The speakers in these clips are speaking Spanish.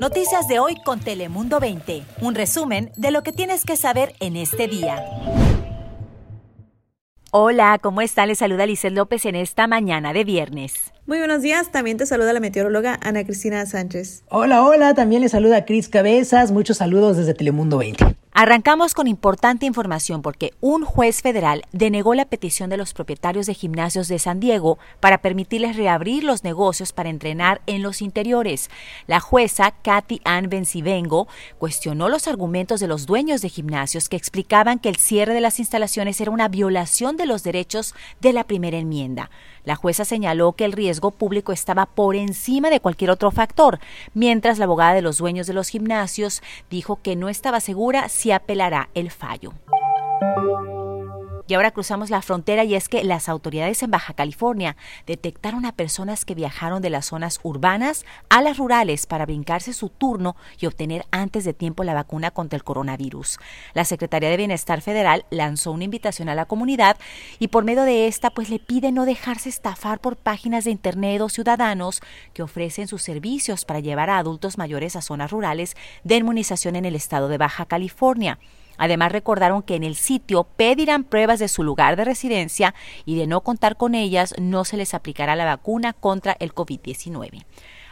Noticias de hoy con Telemundo 20. Un resumen de lo que tienes que saber en este día. Hola, ¿cómo está? Le saluda Lizel López en esta mañana de viernes. Muy buenos días, también te saluda la meteoróloga Ana Cristina Sánchez. Hola, hola, también le saluda Cris Cabezas, muchos saludos desde Telemundo 20. Arrancamos con importante información porque un juez federal denegó la petición de los propietarios de gimnasios de San Diego para permitirles reabrir los negocios para entrenar en los interiores. La jueza Kathy Ann Bencivengo cuestionó los argumentos de los dueños de gimnasios que explicaban que el cierre de las instalaciones era una violación de los derechos de la primera enmienda. La jueza señaló que el riesgo público estaba por encima de cualquier otro factor, mientras la abogada de los dueños de los gimnasios dijo que no estaba segura si apelará el fallo. Y ahora cruzamos la frontera y es que las autoridades en Baja California detectaron a personas que viajaron de las zonas urbanas a las rurales para brincarse su turno y obtener antes de tiempo la vacuna contra el coronavirus. La Secretaría de Bienestar Federal lanzó una invitación a la comunidad y por medio de esta pues le pide no dejarse estafar por páginas de internet o ciudadanos que ofrecen sus servicios para llevar a adultos mayores a zonas rurales de inmunización en el estado de Baja California. Además, recordaron que en el sitio pedirán pruebas de su lugar de residencia y de no contar con ellas no se les aplicará la vacuna contra el COVID-19.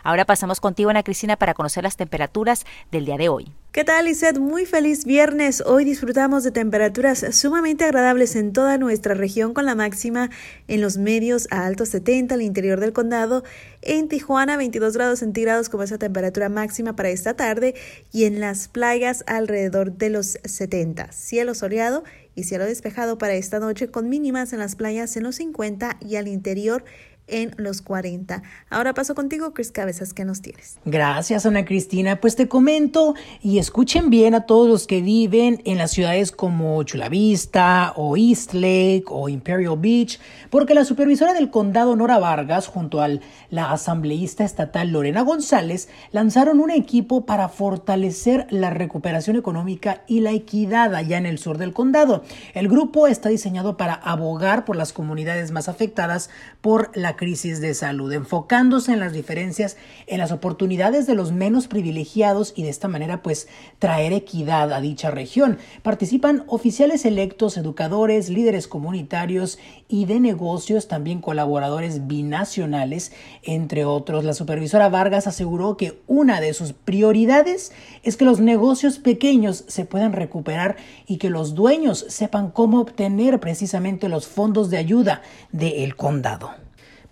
Ahora pasamos contigo, Ana Cristina, para conocer las temperaturas del día de hoy. ¿Qué tal, Lizeth? Muy feliz viernes. Hoy disfrutamos de temperaturas sumamente agradables en toda nuestra región, con la máxima en los medios a altos 70 al interior del condado. En Tijuana, 22 grados centígrados como esa temperatura máxima para esta tarde. Y en las playas, alrededor de los 70. Cielo soleado y cielo despejado para esta noche, con mínimas en las playas en los 50 y al interior en los 40. Ahora paso contigo, Chris Cabezas, ¿qué nos tienes? Gracias, Ana Cristina. Pues te comento y escuchen bien a todos los que viven en las ciudades como Chula Vista o East Lake o Imperial Beach, porque la supervisora del condado Nora Vargas junto a la asambleísta estatal Lorena González lanzaron un equipo para fortalecer la recuperación económica y la equidad allá en el sur del condado. El grupo está diseñado para abogar por las comunidades más afectadas por la crisis de salud, enfocándose en las diferencias, en las oportunidades de los menos privilegiados y de esta manera pues traer equidad a dicha región. Participan oficiales electos, educadores, líderes comunitarios y de negocios, también colaboradores binacionales, entre otros. La supervisora Vargas aseguró que una de sus prioridades es que los negocios pequeños se puedan recuperar y que los dueños sepan cómo obtener precisamente los fondos de ayuda del condado.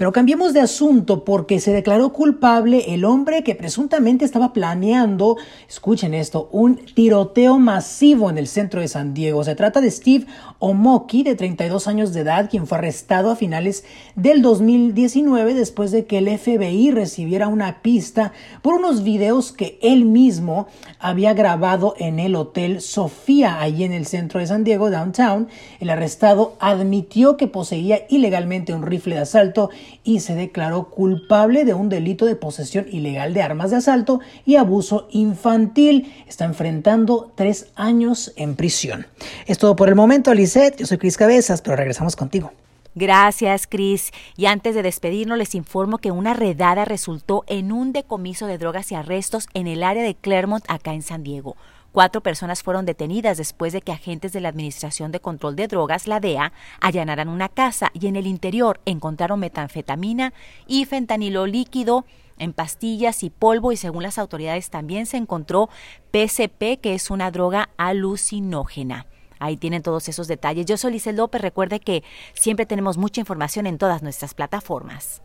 Pero cambiemos de asunto porque se declaró culpable el hombre que presuntamente estaba planeando, escuchen esto, un tiroteo masivo en el centro de San Diego. Se trata de Steve Omoki, de 32 años de edad, quien fue arrestado a finales del 2019 después de que el FBI recibiera una pista por unos videos que él mismo había grabado en el Hotel Sofía, allí en el centro de San Diego, downtown. El arrestado admitió que poseía ilegalmente un rifle de asalto y se declaró culpable de un delito de posesión ilegal de armas de asalto y abuso infantil. Está enfrentando tres años en prisión. Es todo por el momento, Lisette. Yo soy Cris Cabezas, pero regresamos contigo. Gracias, Cris. Y antes de despedirnos, les informo que una redada resultó en un decomiso de drogas y arrestos en el área de Claremont, acá en San Diego. Cuatro personas fueron detenidas después de que agentes de la Administración de Control de Drogas, la DEA, allanaran una casa y en el interior encontraron metanfetamina y fentanilo líquido en pastillas y polvo y según las autoridades también se encontró PCP, que es una droga alucinógena. Ahí tienen todos esos detalles. Yo soy Lizel López. Recuerde que siempre tenemos mucha información en todas nuestras plataformas.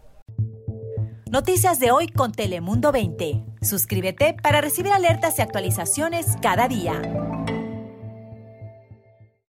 Noticias de hoy con Telemundo 20. Suscríbete para recibir alertas y actualizaciones cada día.